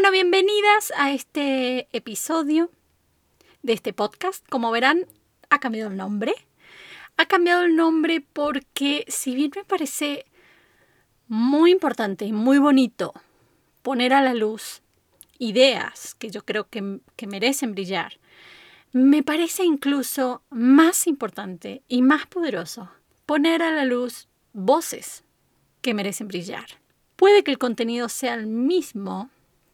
Bueno, bienvenidas a este episodio de este podcast. Como verán, ha cambiado el nombre. Ha cambiado el nombre porque si bien me parece muy importante y muy bonito poner a la luz ideas que yo creo que, que merecen brillar, me parece incluso más importante y más poderoso poner a la luz voces que merecen brillar. Puede que el contenido sea el mismo,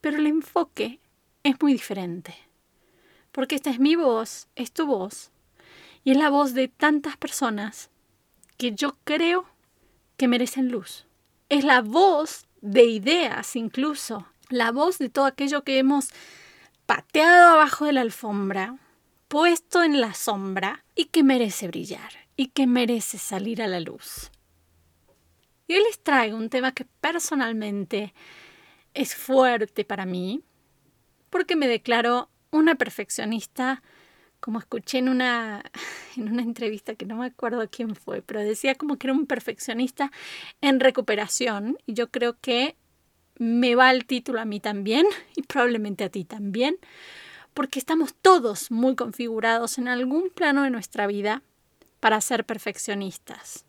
pero el enfoque es muy diferente. Porque esta es mi voz, es tu voz, y es la voz de tantas personas que yo creo que merecen luz. Es la voz de ideas incluso, la voz de todo aquello que hemos pateado abajo de la alfombra, puesto en la sombra y que merece brillar y que merece salir a la luz. Y hoy les traigo un tema que personalmente es fuerte para mí, porque me declaro una perfeccionista, como escuché en una, en una entrevista que no me acuerdo quién fue, pero decía como que era un perfeccionista en recuperación, y yo creo que me va el título a mí también, y probablemente a ti también, porque estamos todos muy configurados en algún plano de nuestra vida para ser perfeccionistas.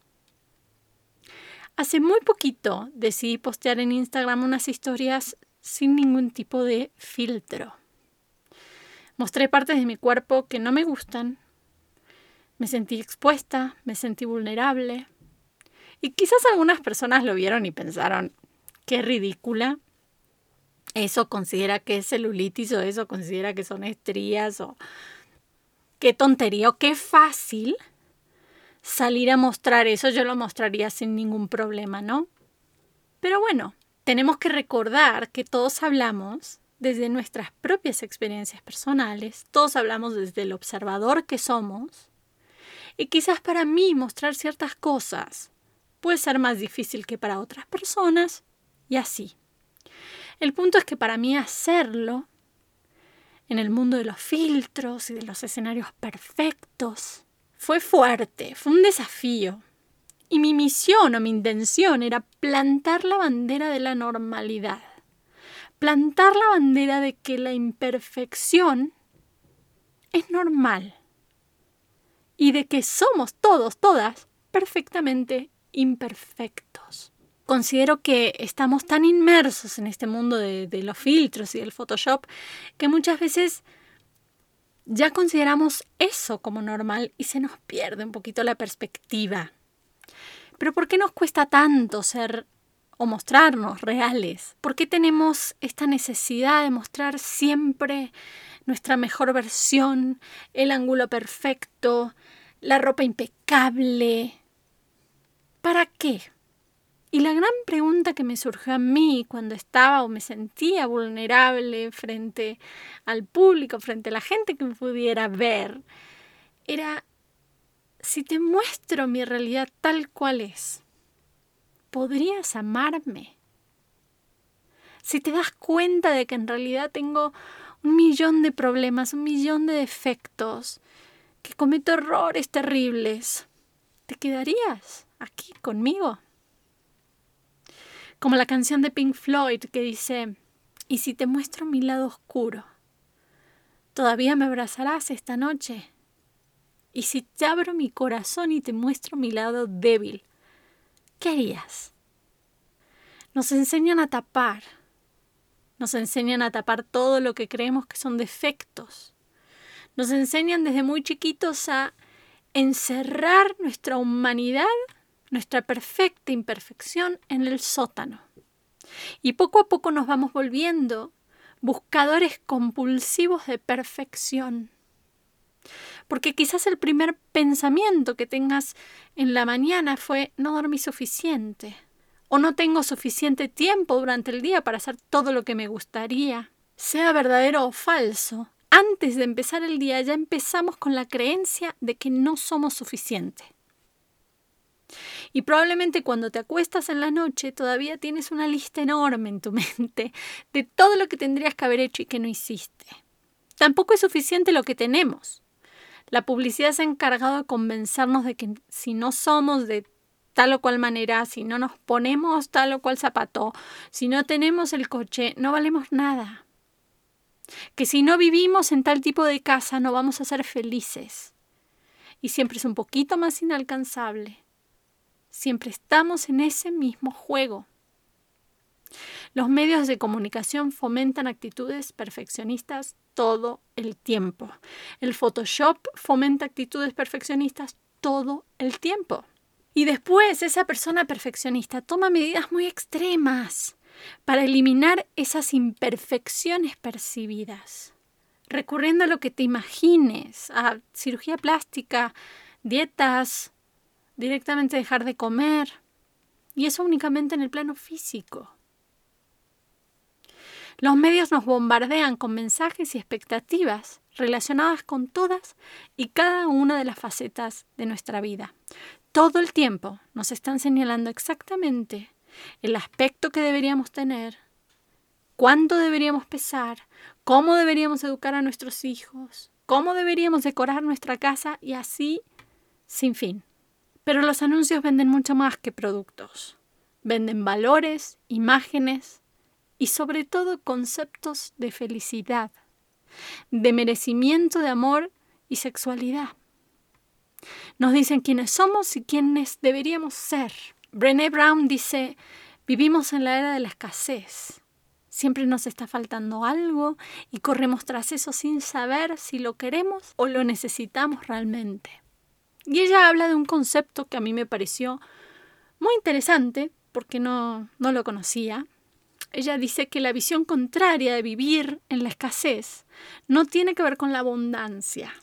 Hace muy poquito decidí postear en Instagram unas historias sin ningún tipo de filtro. Mostré partes de mi cuerpo que no me gustan. Me sentí expuesta, me sentí vulnerable. Y quizás algunas personas lo vieron y pensaron, qué ridícula, eso considera que es celulitis o eso considera que son estrías o qué tontería o qué fácil salir a mostrar eso, yo lo mostraría sin ningún problema, ¿no? Pero bueno, tenemos que recordar que todos hablamos desde nuestras propias experiencias personales, todos hablamos desde el observador que somos, y quizás para mí mostrar ciertas cosas puede ser más difícil que para otras personas, y así. El punto es que para mí hacerlo, en el mundo de los filtros y de los escenarios perfectos, fue fuerte, fue un desafío. Y mi misión o mi intención era plantar la bandera de la normalidad, plantar la bandera de que la imperfección es normal. Y de que somos todos, todas, perfectamente imperfectos. Considero que estamos tan inmersos en este mundo de, los filtros y del Photoshop que muchas veces ya consideramos eso como normal y se nos pierde un poquito la perspectiva. Pero ¿por qué nos cuesta tanto ser o mostrarnos reales? ¿Por qué tenemos esta necesidad de mostrar siempre nuestra mejor versión, el ángulo perfecto, la ropa impecable? ¿Para qué? Y la gran pregunta que me surgió a mí cuando estaba o me sentía vulnerable frente al público, frente a la gente que me pudiera ver, era, si te muestro mi realidad tal cual es, ¿podrías amarme? Si te das cuenta de que en realidad tengo un millón de problemas, un millón de defectos, que cometo errores terribles, ¿te quedarías aquí conmigo? Como la canción de Pink Floyd que dice, ¿y si te muestro mi lado oscuro? ¿Todavía me abrazarás esta noche? ¿Y si te abro mi corazón y te muestro mi lado débil? ¿Qué harías? Nos enseñan a tapar, nos enseñan a tapar todo lo que creemos que son defectos. Nos enseñan desde muy chiquitos a encerrar nuestra humanidad nuestra perfecta imperfección en el sótano. Y poco a poco nos vamos volviendo buscadores compulsivos de perfección. Porque quizás el primer pensamiento que tengas en la mañana fue no dormí suficiente o no tengo suficiente tiempo durante el día para hacer todo lo que me gustaría. Sea verdadero o falso, antes de empezar el día ya empezamos con la creencia de que no somos suficientes. Y probablemente cuando te acuestas en la noche todavía tienes una lista enorme en tu mente de todo lo que tendrías que haber hecho y que no hiciste. Tampoco es suficiente lo que tenemos. La publicidad se ha encargado de convencernos de que si no somos de tal o cual manera, si no nos ponemos tal o cual zapato, si no tenemos el coche, no valemos nada. que si no vivimos en tal tipo de casa no vamos a ser felices. Y siempre es un poquito más inalcanzable. Siempre estamos en ese mismo juego. Los medios de comunicación fomentan actitudes perfeccionistas todo el tiempo. El Photoshop fomenta actitudes perfeccionistas todo el tiempo. Y después esa persona perfeccionista toma medidas muy extremas para eliminar esas imperfecciones percibidas, recurriendo a lo que te imagines, a cirugía plástica, dietas, directamente dejar de comer, y eso únicamente en el plano físico. Los medios nos bombardean con mensajes y expectativas relacionadas con todas y cada una de las facetas de nuestra vida. Todo el tiempo nos están señalando exactamente el aspecto que deberíamos tener, cuánto deberíamos pesar, cómo deberíamos educar a nuestros hijos, cómo deberíamos decorar nuestra casa y así sin fin. Pero los anuncios venden mucho más que productos. Venden valores, imágenes y sobre todo conceptos de felicidad, de merecimiento de amor y sexualidad. Nos dicen quiénes somos y quiénes deberíamos ser. Brené Brown dice, vivimos en la era de la escasez. Siempre nos está faltando algo y corremos tras eso sin saber si lo queremos o lo necesitamos realmente. Y ella habla de un concepto que a mí me pareció muy interesante porque no, no lo conocía. Ella dice que la visión contraria de vivir en la escasez no tiene que ver con la abundancia,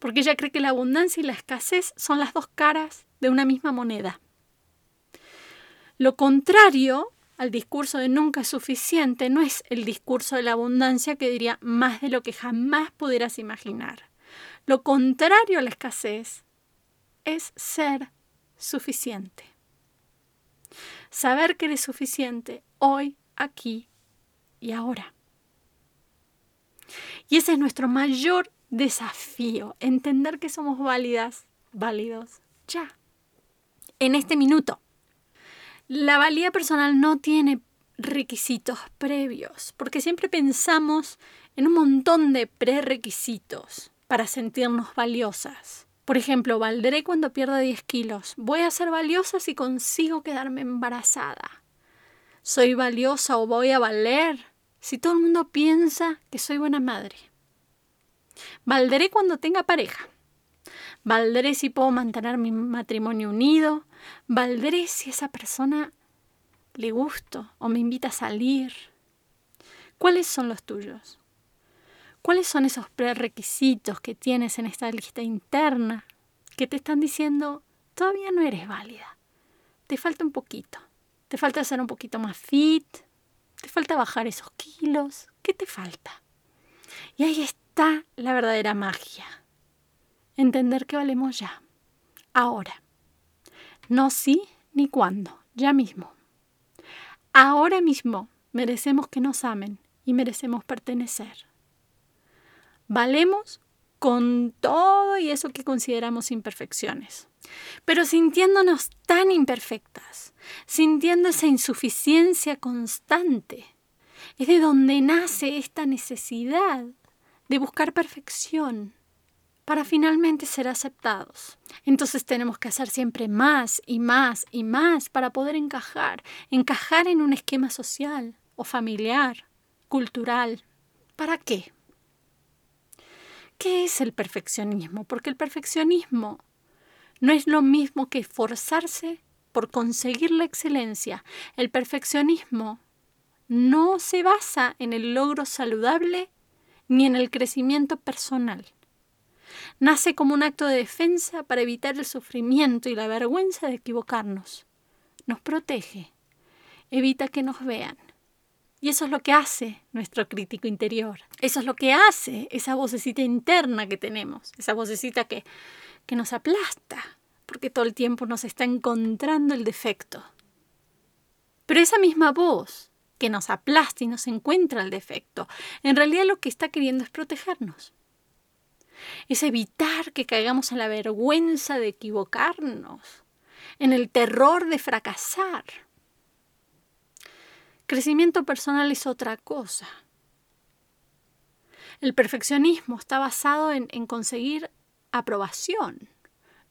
porque ella cree que la abundancia y la escasez son las dos caras de una misma moneda. Lo contrario al discurso de nunca es suficiente no es el discurso de la abundancia que diría más de lo que jamás pudieras imaginar. Lo contrario a la escasez es ser suficiente. Saber que eres suficiente hoy, aquí y ahora. Y ese es nuestro mayor desafío, entender que somos válidas, válidos, ya, en este minuto. La valía personal no tiene requisitos previos, porque siempre pensamos en un montón de prerequisitos para sentirnos valiosas. Por ejemplo, valdré cuando pierda 10 kilos. Voy a ser valiosa si consigo quedarme embarazada. Soy valiosa o voy a valer si todo el mundo piensa que soy buena madre. Valdré cuando tenga pareja. Valdré si puedo mantener mi matrimonio unido. Valdré si esa persona le gusto o me invita a salir. ¿Cuáles son los tuyos? ¿Cuáles son esos prerequisitos que tienes en esta lista interna que te están diciendo todavía no eres válida? Te falta un poquito. Te falta ser un poquito más fit. Te falta bajar esos kilos. ¿Qué te falta? Y ahí está la verdadera magia entender que valemos ya, ahora. No sí ni cuándo, ya mismo. Ahora mismo merecemos que nos amen y merecemos pertenecer. Valemos con todo y eso que consideramos imperfecciones, pero sintiéndonos tan imperfectas, sintiendo esa insuficiencia constante, es de donde nace esta necesidad de buscar perfección, para finalmente ser aceptados. Entonces tenemos que hacer siempre más y más y más para poder encajar, encajar en un esquema social o familiar, cultural. ¿Para qué? ¿Qué es el perfeccionismo? Porque el perfeccionismo no es lo mismo que esforzarse por conseguir la excelencia. El perfeccionismo no se basa en el logro saludable ni en el crecimiento personal nace como un acto de defensa para evitar el sufrimiento y la vergüenza de equivocarnos. Nos protege, evita que nos vean. Y eso es lo que hace nuestro crítico interior. Eso es lo que hace esa vocecita interna que tenemos, esa vocecita que, que nos aplasta, porque todo el tiempo nos está encontrando el defecto. Pero esa misma voz que nos aplasta y nos encuentra el defecto, en realidad lo que está queriendo es protegernos es evitar que caigamos en la vergüenza de equivocarnos, en el terror de fracasar. Crecimiento personal es otra cosa. El perfeccionismo está basado en, en conseguir aprobación.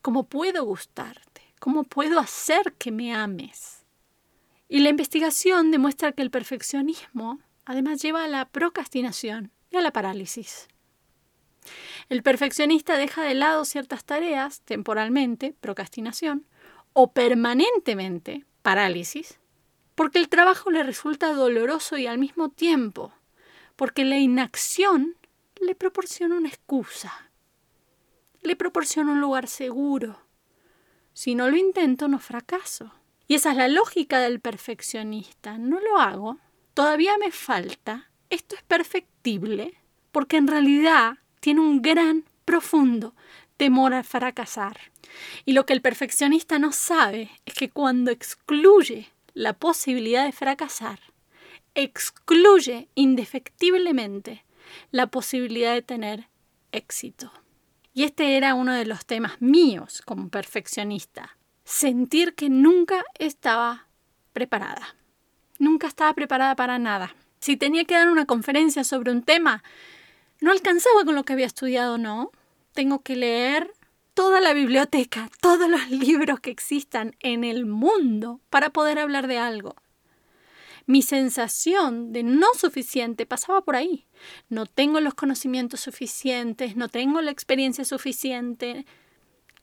¿Cómo puedo gustarte? ¿Cómo puedo hacer que me ames? Y la investigación demuestra que el perfeccionismo además lleva a la procrastinación y a la parálisis. El perfeccionista deja de lado ciertas tareas temporalmente, procrastinación, o permanentemente, parálisis, porque el trabajo le resulta doloroso y al mismo tiempo, porque la inacción le proporciona una excusa, le proporciona un lugar seguro. Si no lo intento, no fracaso. Y esa es la lógica del perfeccionista. No lo hago, todavía me falta, esto es perfectible, porque en realidad tiene un gran, profundo temor a fracasar. Y lo que el perfeccionista no sabe es que cuando excluye la posibilidad de fracasar, excluye indefectiblemente la posibilidad de tener éxito. Y este era uno de los temas míos como perfeccionista, sentir que nunca estaba preparada. Nunca estaba preparada para nada. Si tenía que dar una conferencia sobre un tema, no alcanzaba con lo que había estudiado, no. Tengo que leer toda la biblioteca, todos los libros que existan en el mundo para poder hablar de algo. Mi sensación de no suficiente pasaba por ahí. No tengo los conocimientos suficientes, no tengo la experiencia suficiente.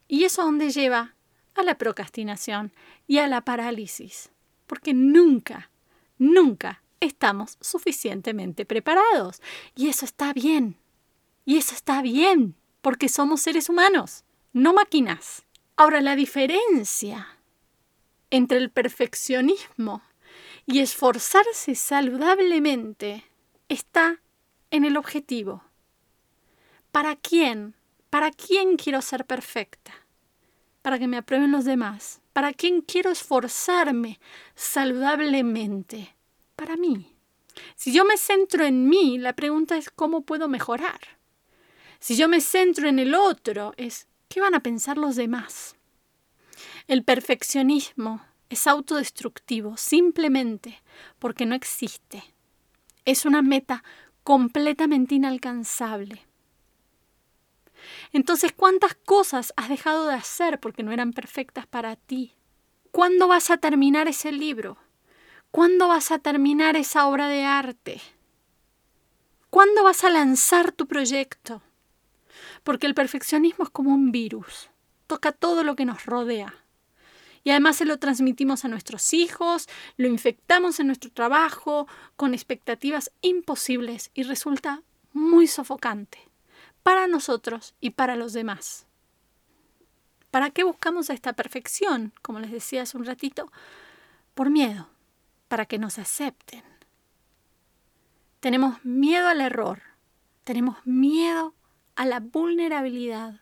¿Y eso dónde lleva? A la procrastinación y a la parálisis. Porque nunca, nunca estamos suficientemente preparados. Y eso está bien. Y eso está bien, porque somos seres humanos, no máquinas. Ahora, la diferencia entre el perfeccionismo y esforzarse saludablemente está en el objetivo. ¿Para quién? ¿Para quién quiero ser perfecta? Para que me aprueben los demás. ¿Para quién quiero esforzarme saludablemente? para mí. Si yo me centro en mí, la pregunta es cómo puedo mejorar. Si yo me centro en el otro, es ¿qué van a pensar los demás? El perfeccionismo es autodestructivo simplemente porque no existe. Es una meta completamente inalcanzable. Entonces, ¿cuántas cosas has dejado de hacer porque no eran perfectas para ti? ¿Cuándo vas a terminar ese libro? ¿Cuándo vas a terminar esa obra de arte? ¿Cuándo vas a lanzar tu proyecto? Porque el perfeccionismo es como un virus, toca todo lo que nos rodea. Y además se lo transmitimos a nuestros hijos, lo infectamos en nuestro trabajo con expectativas imposibles y resulta muy sofocante para nosotros y para los demás. ¿Para qué buscamos esta perfección? Como les decía hace un ratito, por miedo para que nos acepten. Tenemos miedo al error, tenemos miedo a la vulnerabilidad.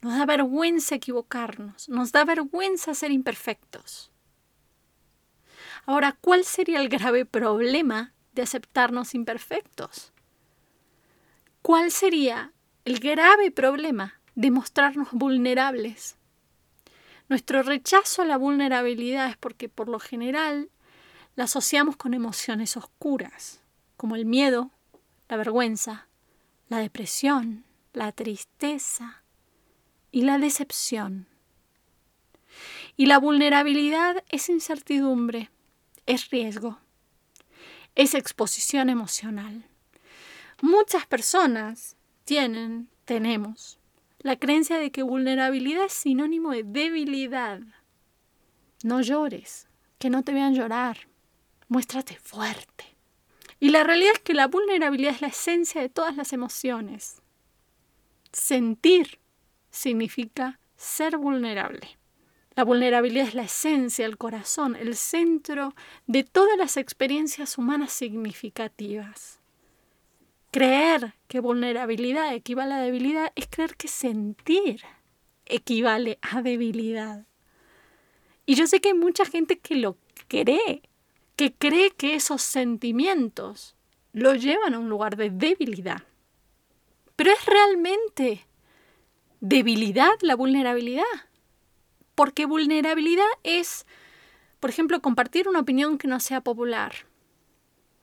Nos da vergüenza equivocarnos, nos da vergüenza ser imperfectos. Ahora, ¿cuál sería el grave problema de aceptarnos imperfectos? ¿Cuál sería el grave problema de mostrarnos vulnerables? Nuestro rechazo a la vulnerabilidad es porque por lo general la asociamos con emociones oscuras, como el miedo, la vergüenza, la depresión, la tristeza y la decepción. Y la vulnerabilidad es incertidumbre, es riesgo, es exposición emocional. Muchas personas tienen, tenemos, la creencia de que vulnerabilidad es sinónimo de debilidad. No llores, que no te vean llorar muéstrate fuerte. Y la realidad es que la vulnerabilidad es la esencia de todas las emociones. Sentir significa ser vulnerable. La vulnerabilidad es la esencia, el corazón, el centro de todas las experiencias humanas significativas. Creer que vulnerabilidad equivale a debilidad es creer que sentir equivale a debilidad. Y yo sé que hay mucha gente que lo cree, que cree que esos sentimientos lo llevan a un lugar de debilidad. Pero es realmente debilidad la vulnerabilidad. Porque vulnerabilidad es, por ejemplo, compartir una opinión que no sea popular,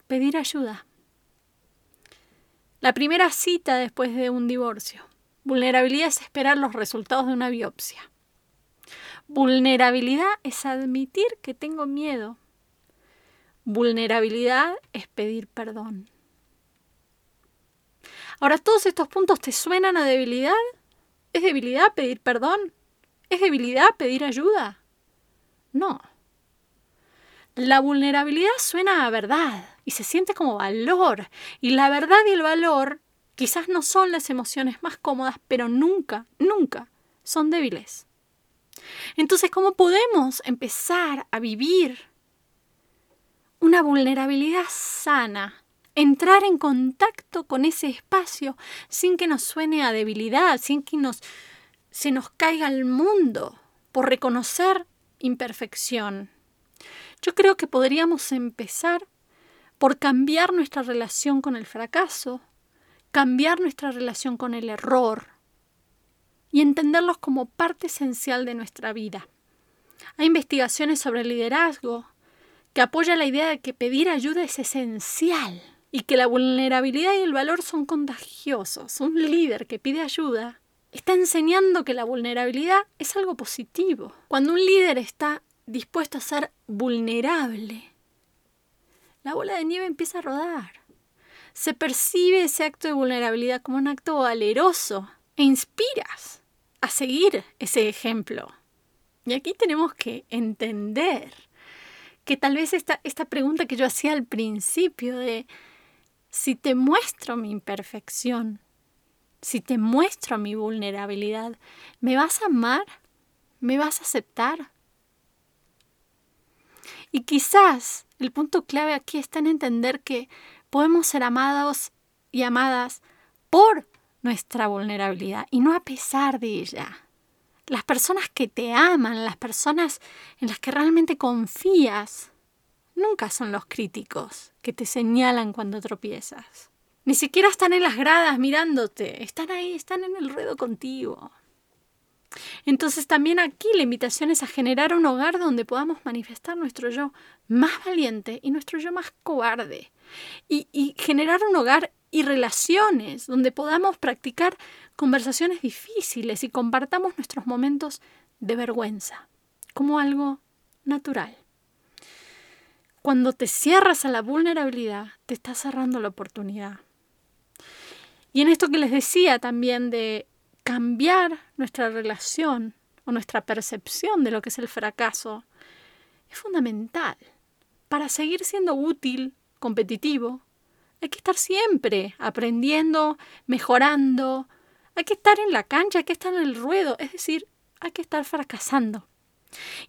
pedir ayuda, La primera cita después de un divorcio. Vulnerabilidad es esperar los resultados de una biopsia. Vulnerabilidad es admitir que tengo miedo. Vulnerabilidad es pedir perdón. Ahora, ¿todos estos puntos te suenan a debilidad? ¿Es debilidad pedir perdón? ¿Es debilidad pedir ayuda? No. La vulnerabilidad suena a verdad y se siente como valor. Y la verdad y el valor quizás no son las emociones más cómodas, pero nunca, nunca son débiles. Entonces, ¿cómo podemos empezar a vivir una vulnerabilidad sana? Entrar en contacto con ese espacio sin que nos suene a debilidad, sin que nos, se nos caiga el mundo por reconocer imperfección. Yo creo que podríamos empezar por cambiar nuestra relación con el fracaso, cambiar nuestra relación con el error, y entenderlos como parte esencial de nuestra vida. Hay investigaciones sobre liderazgo que apoyan la idea de que pedir ayuda es esencial y que la vulnerabilidad y el valor son contagiosos. Un líder que pide ayuda está enseñando que la vulnerabilidad es algo positivo. Cuando un líder está dispuesto a ser vulnerable, la bola de nieve empieza a rodar. Se percibe ese acto de vulnerabilidad como un acto valeroso e inspiras a seguir ese ejemplo. Y aquí tenemos que entender que tal vez esta, esta pregunta que yo hacía al principio de si te muestro mi imperfección, si te muestro mi vulnerabilidad, ¿me vas a amar? ¿Me vas a aceptar? Y quizás el punto clave aquí está en entender que podemos ser amados y amadas por nuestra vulnerabilidad y no a pesar de ella. Las personas que te aman, las personas en las que realmente confías, nunca son los críticos que te señalan cuando tropiezas. Ni siquiera están en las gradas mirándote, están ahí, están en el ruedo contigo. Entonces también aquí la invitación es a generar un hogar donde podamos manifestar nuestro yo más valiente y nuestro yo más cobarde. Y, y generar un hogar y relaciones donde podamos practicar conversaciones difíciles y compartamos nuestros momentos de vergüenza como algo natural. Cuando te cierras a la vulnerabilidad, te estás cerrando la oportunidad. Y en esto que les decía también de cambiar nuestra relación o nuestra percepción de lo que es el fracaso, es fundamental para seguir siendo útil, competitivo hay que estar siempre aprendiendo, mejorando. Hay que estar en la cancha, hay que estar en el ruedo. Es decir, hay que estar fracasando.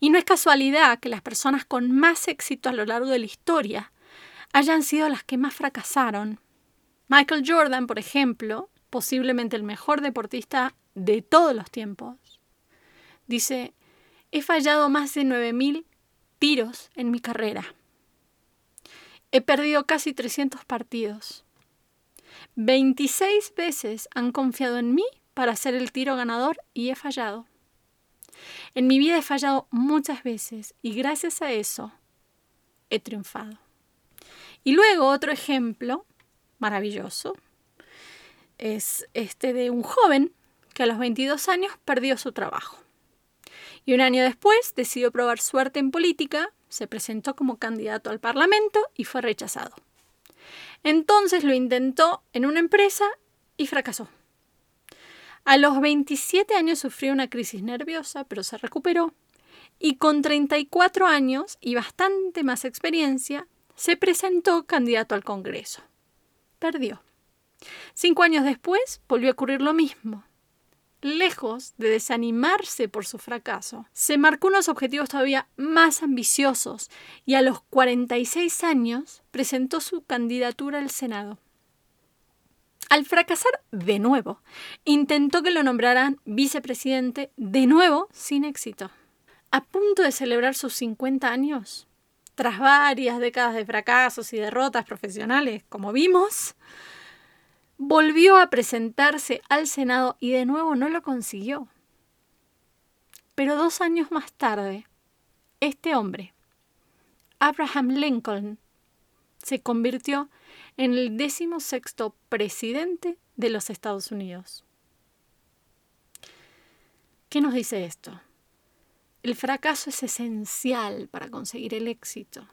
Y no es casualidad que las personas con más éxito a lo largo de la historia hayan sido las que más fracasaron. Michael Jordan, por ejemplo, posiblemente el mejor deportista de todos los tiempos, dice, he fallado más de 9.000 tiros en mi carrera. He perdido casi 300 partidos. 26 veces han confiado en mí para hacer el tiro ganador y he fallado. En mi vida he fallado muchas veces y gracias a eso he triunfado. Y luego otro ejemplo maravilloso es este de un joven que a los 22 años perdió su trabajo. Y un año después decidió probar suerte en política se presentó como candidato al Parlamento y fue rechazado. Entonces lo intentó en una empresa y fracasó. A los 27 años sufrió una crisis nerviosa, pero se recuperó. Y con 34 años y bastante más experiencia, se presentó candidato al Congreso. Perdió. Cinco años después volvió a ocurrir lo mismo lejos de desanimarse por su fracaso, se marcó unos objetivos todavía más ambiciosos y a los 46 años presentó su candidatura al Senado. Al fracasar de nuevo, intentó que lo nombraran vicepresidente de nuevo sin éxito. A punto de celebrar sus 50 años, tras varias décadas de fracasos y derrotas profesionales, como vimos, volvió a presentarse al Senado y de nuevo no lo consiguió. Pero dos años más tarde, este hombre, Abraham Lincoln, se convirtió en el decimosexto presidente de los Estados Unidos. ¿Qué nos dice esto? El fracaso es esencial para conseguir el éxito,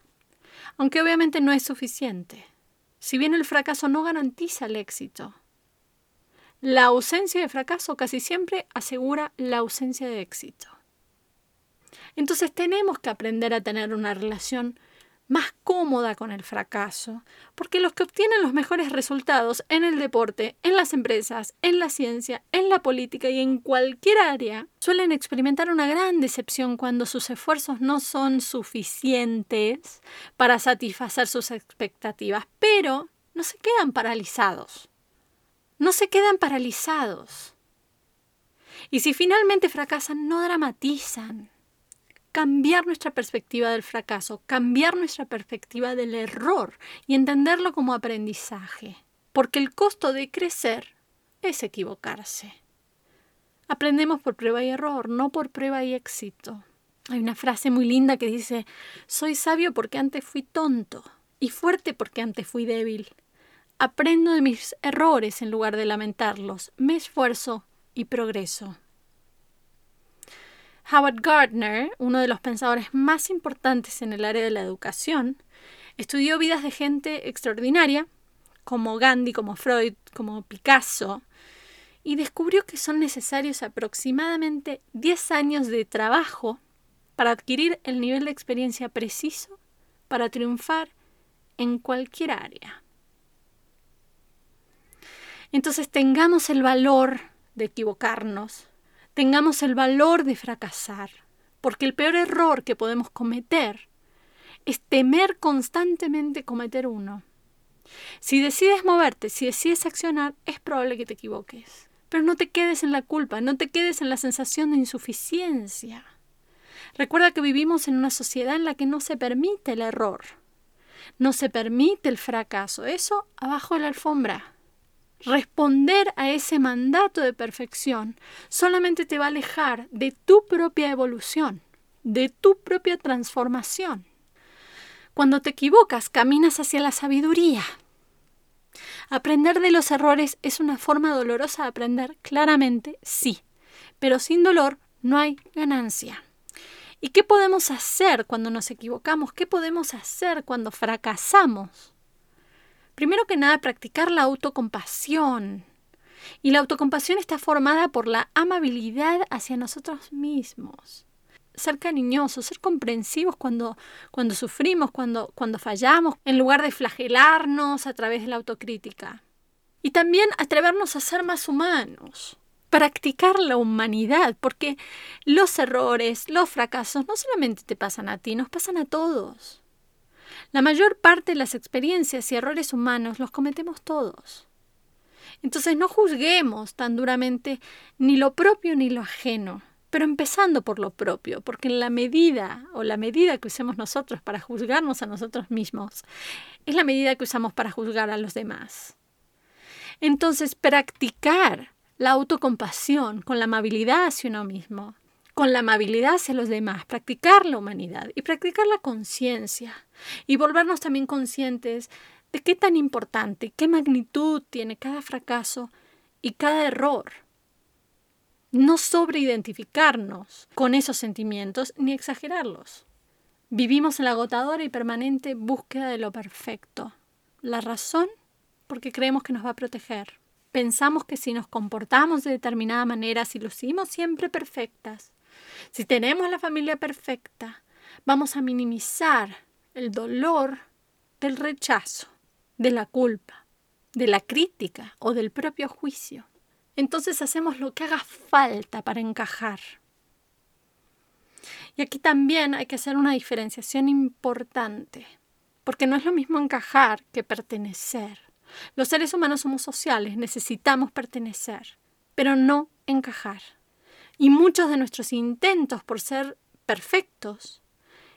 aunque obviamente no es suficiente. Si bien el fracaso no garantiza el éxito, la ausencia de fracaso casi siempre asegura la ausencia de éxito. Entonces tenemos que aprender a tener una relación más cómoda con el fracaso, porque los que obtienen los mejores resultados en el deporte, en las empresas, en la ciencia, en la política y en cualquier área, suelen experimentar una gran decepción cuando sus esfuerzos no son suficientes para satisfacer sus expectativas, pero no se quedan paralizados. No se quedan paralizados. Y si finalmente fracasan, no dramatizan cambiar nuestra perspectiva del fracaso, cambiar nuestra perspectiva del error y entenderlo como aprendizaje. Porque el costo de crecer es equivocarse. Aprendemos por prueba y error, no por prueba y éxito. Hay una frase muy linda que dice, soy sabio porque antes fui tonto y fuerte porque antes fui débil. Aprendo de mis errores en lugar de lamentarlos, me esfuerzo y progreso. Howard Gardner, uno de los pensadores más importantes en el área de la educación, estudió vidas de gente extraordinaria, como Gandhi, como Freud, como Picasso, y descubrió que son necesarios aproximadamente 10 años de trabajo para adquirir el nivel de experiencia preciso para triunfar en cualquier área. Entonces tengamos el valor de equivocarnos, tengamos el valor de fracasar, porque el peor error que podemos cometer es temer constantemente cometer uno. Si decides moverte, si decides accionar, es probable que te equivoques. Pero no te quedes en la culpa, no te quedes en la sensación de insuficiencia. Recuerda que vivimos en una sociedad en la que no se permite el error, no se permite el fracaso. Eso abajo de la alfombra. Responder a ese mandato de perfección solamente te va a alejar de tu propia evolución, de tu propia transformación. Cuando te equivocas, caminas hacia la sabiduría. Aprender de los errores es una forma dolorosa de aprender, claramente, sí, pero sin dolor no hay ganancia. ¿Y qué podemos hacer cuando nos equivocamos? ¿Qué podemos hacer cuando fracasamos? Primero que nada, practicar la autocompasión. Y la autocompasión está formada por la amabilidad hacia nosotros mismos. Ser cariñosos, ser comprensivos cuando, cuando sufrimos, cuando, cuando fallamos, en lugar de flagelarnos a través de la autocrítica. Y también atrevernos a ser más humanos practicar la humanidad, porque los errores, los fracasos no solamente te pasan a ti, nos pasan a todos. La mayor parte de las experiencias y errores humanos los cometemos todos. Entonces no juzguemos tan duramente ni lo propio ni lo ajeno, pero empezando por lo propio, porque en la medida o la medida que usemos nosotros para juzgarnos a nosotros mismos es la medida que usamos para juzgar a los demás. Entonces, practicar la autocompasión con la amabilidad hacia uno mismo con la amabilidad hacia los demás, practicar la humanidad y practicar la conciencia y volvernos también conscientes de qué tan importante, qué magnitud tiene cada fracaso y cada error. No sobreidentificarnos con esos sentimientos ni exagerarlos. Vivimos en la agotadora y permanente búsqueda de lo perfecto. La razón, porque creemos que nos va a proteger. Pensamos que si nos comportamos de determinada manera, si lucimos siempre perfectas, si tenemos la familia perfecta, vamos a minimizar el dolor del rechazo, de la culpa, de la crítica o del propio juicio. Entonces hacemos lo que haga falta para encajar. Y aquí también hay que hacer una diferenciación importante, porque no es lo mismo encajar que pertenecer. Los seres humanos somos sociales, necesitamos pertenecer, pero no encajar. Y muchos de nuestros intentos por ser perfectos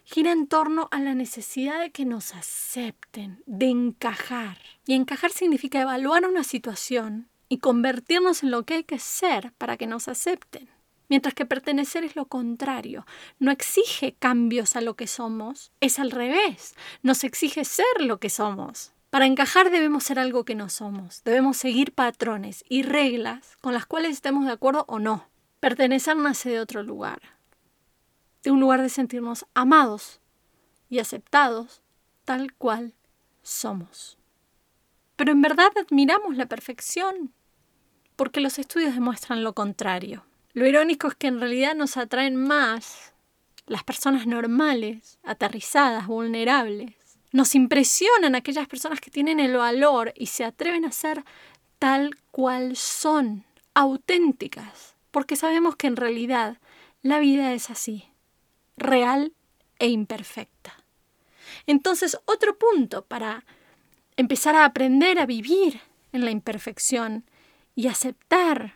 giran en torno a la necesidad de que nos acepten, de encajar. Y encajar significa evaluar una situación y convertirnos en lo que hay que ser para que nos acepten. Mientras que pertenecer es lo contrario, no exige cambios a lo que somos, es al revés, nos exige ser lo que somos. Para encajar debemos ser algo que no somos, debemos seguir patrones y reglas con las cuales estemos de acuerdo o no. Pertenecer nace de otro lugar, de un lugar de sentirnos amados y aceptados tal cual somos. Pero en verdad admiramos la perfección, porque los estudios demuestran lo contrario. Lo irónico es que en realidad nos atraen más las personas normales, aterrizadas, vulnerables. Nos impresionan aquellas personas que tienen el valor y se atreven a ser tal cual son, auténticas, porque sabemos que en realidad la vida es así, real e imperfecta. Entonces, otro punto para empezar a aprender a vivir en la imperfección y aceptar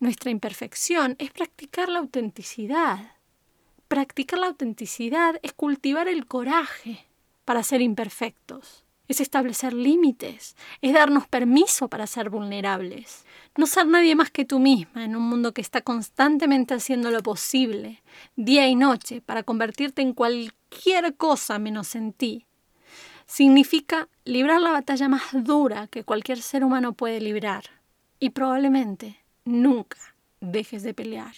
nuestra imperfección es practicar la autenticidad. Practicar la autenticidad es cultivar el coraje para ser imperfectos, es establecer límites, es darnos permiso para ser vulnerables, no ser nadie más que tú misma en un mundo que está constantemente haciendo lo posible, día y noche, para convertirte en cualquier cosa menos en ti. Significa librar la batalla más dura que cualquier ser humano puede librar y probablemente nunca dejes de pelear.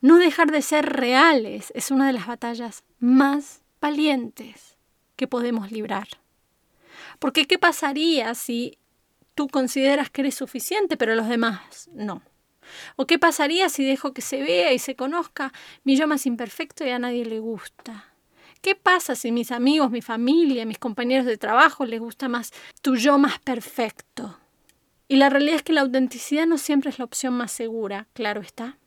No dejar de ser reales es una de las batallas más valientes que podemos librar. Porque ¿qué pasaría si tú consideras que eres suficiente, pero los demás no? ¿O qué pasaría si dejo que se vea y se conozca mi yo más imperfecto y a nadie le gusta? ¿Qué pasa si mis amigos, mi familia, mis compañeros de trabajo les gusta más tu yo más perfecto? Y la realidad es que la autenticidad no siempre es la opción más segura, claro está.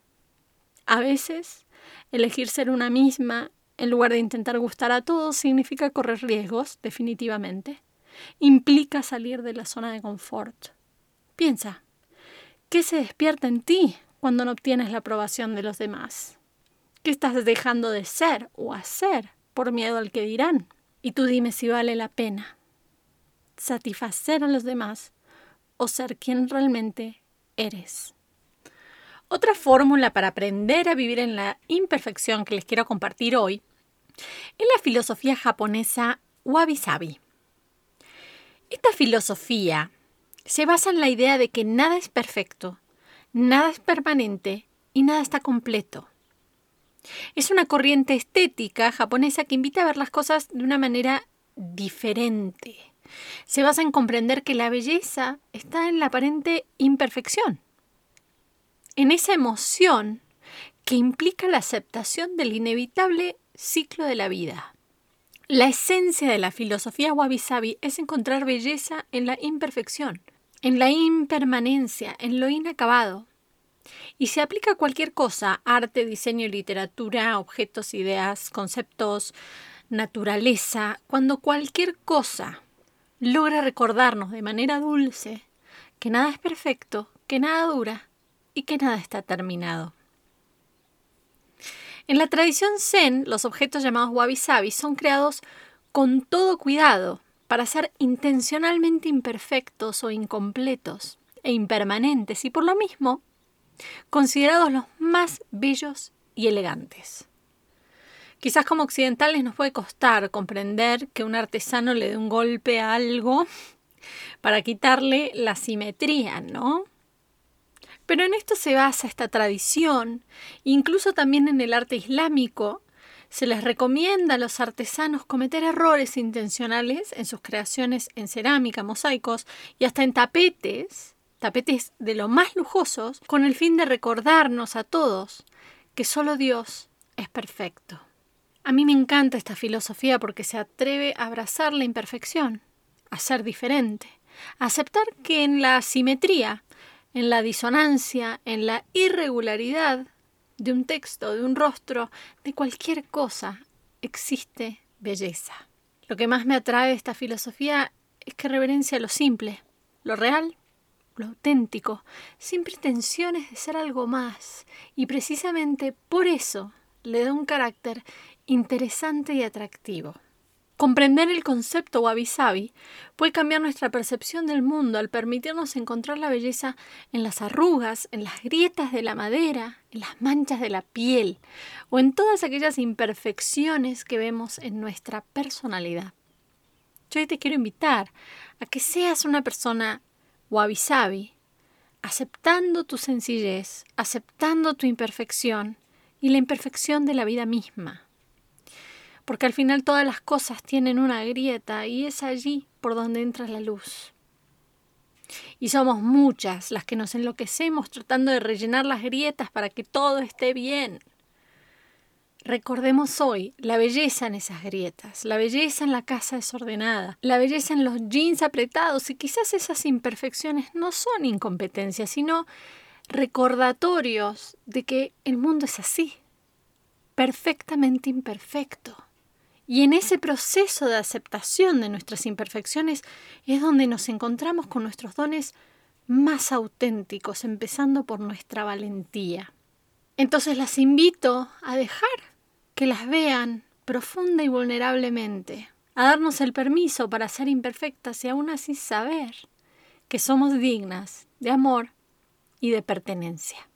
A veces, elegir ser una misma en lugar de intentar gustar a todos significa correr riesgos, definitivamente. Implica salir de la zona de confort. Piensa, ¿qué se despierta en ti cuando no obtienes la aprobación de los demás? ¿Qué estás dejando de ser o hacer por miedo al que dirán? Y tú dime si vale la pena satisfacer a los demás o ser quien realmente eres. Otra fórmula para aprender a vivir en la imperfección que les quiero compartir hoy es la filosofía japonesa Wabi Sabi. Esta filosofía se basa en la idea de que nada es perfecto, nada es permanente y nada está completo. Es una corriente estética japonesa que invita a ver las cosas de una manera diferente, se basa en comprender que la belleza está en la aparente imperfección, en esa emoción que implica la aceptación del inevitable ciclo de la vida. La esencia de la filosofía wabi sabi es encontrar belleza en la imperfección, en la impermanencia, en lo inacabado. Y se aplica a cualquier cosa, arte, diseño, literatura, objetos, ideas, conceptos, naturaleza, cuando cualquier cosa logra recordarnos de manera dulce que nada es perfecto, que nada dura y que nada está terminado. En la tradición zen, los objetos llamados wabi-sabi son creados con todo cuidado para ser intencionalmente imperfectos o incompletos e impermanentes y por lo mismo considerados los más bellos y elegantes. Quizás como occidentales nos puede costar comprender que un artesano le dé un golpe a algo para quitarle la simetría, ¿no? Pero en esto se basa esta tradición, incluso también en el arte islámico, se les recomienda a los artesanos cometer errores intencionales en sus creaciones en cerámica, mosaicos y hasta en tapetes, tapetes de lo más lujosos, con el fin de recordarnos a todos que solo Dios es perfecto. A mí me encanta esta filosofía porque se atreve a abrazar la imperfección, a ser diferente, a aceptar que en la asimetría, en la disonancia, en la irregularidad de un texto, de un rostro, de cualquier cosa, existe belleza. Lo que más me atrae de esta filosofía es que reverencia lo simple, lo real, lo auténtico, sin pretensiones de ser algo más, y precisamente por eso le da un carácter interesante y atractivo. Comprender el concepto wabi-sabi puede cambiar nuestra percepción del mundo al permitirnos encontrar la belleza en las arrugas, en las grietas de la madera, en las manchas de la piel o en todas aquellas imperfecciones que vemos en nuestra personalidad. Yo hoy te quiero invitar a que seas una persona wabi-sabi, aceptando tu sencillez, aceptando tu imperfección y la imperfección de la vida misma. Porque al final todas las cosas tienen una grieta y es allí por donde entra la luz. Y somos muchas las que nos enloquecemos tratando de rellenar las grietas para que todo esté bien. Recordemos hoy la belleza en esas grietas, la belleza en la casa desordenada, la belleza en los jeans apretados y quizás esas imperfecciones no son incompetencias, sino recordatorios de que el mundo es así, perfectamente imperfecto. Y en ese proceso de aceptación de nuestras imperfecciones es donde nos encontramos con nuestros dones más auténticos, empezando por nuestra valentía. Entonces las invito a dejar que las vean profunda y vulnerablemente, a darnos el permiso para ser imperfectas y aún así saber que somos dignas de amor y de pertenencia.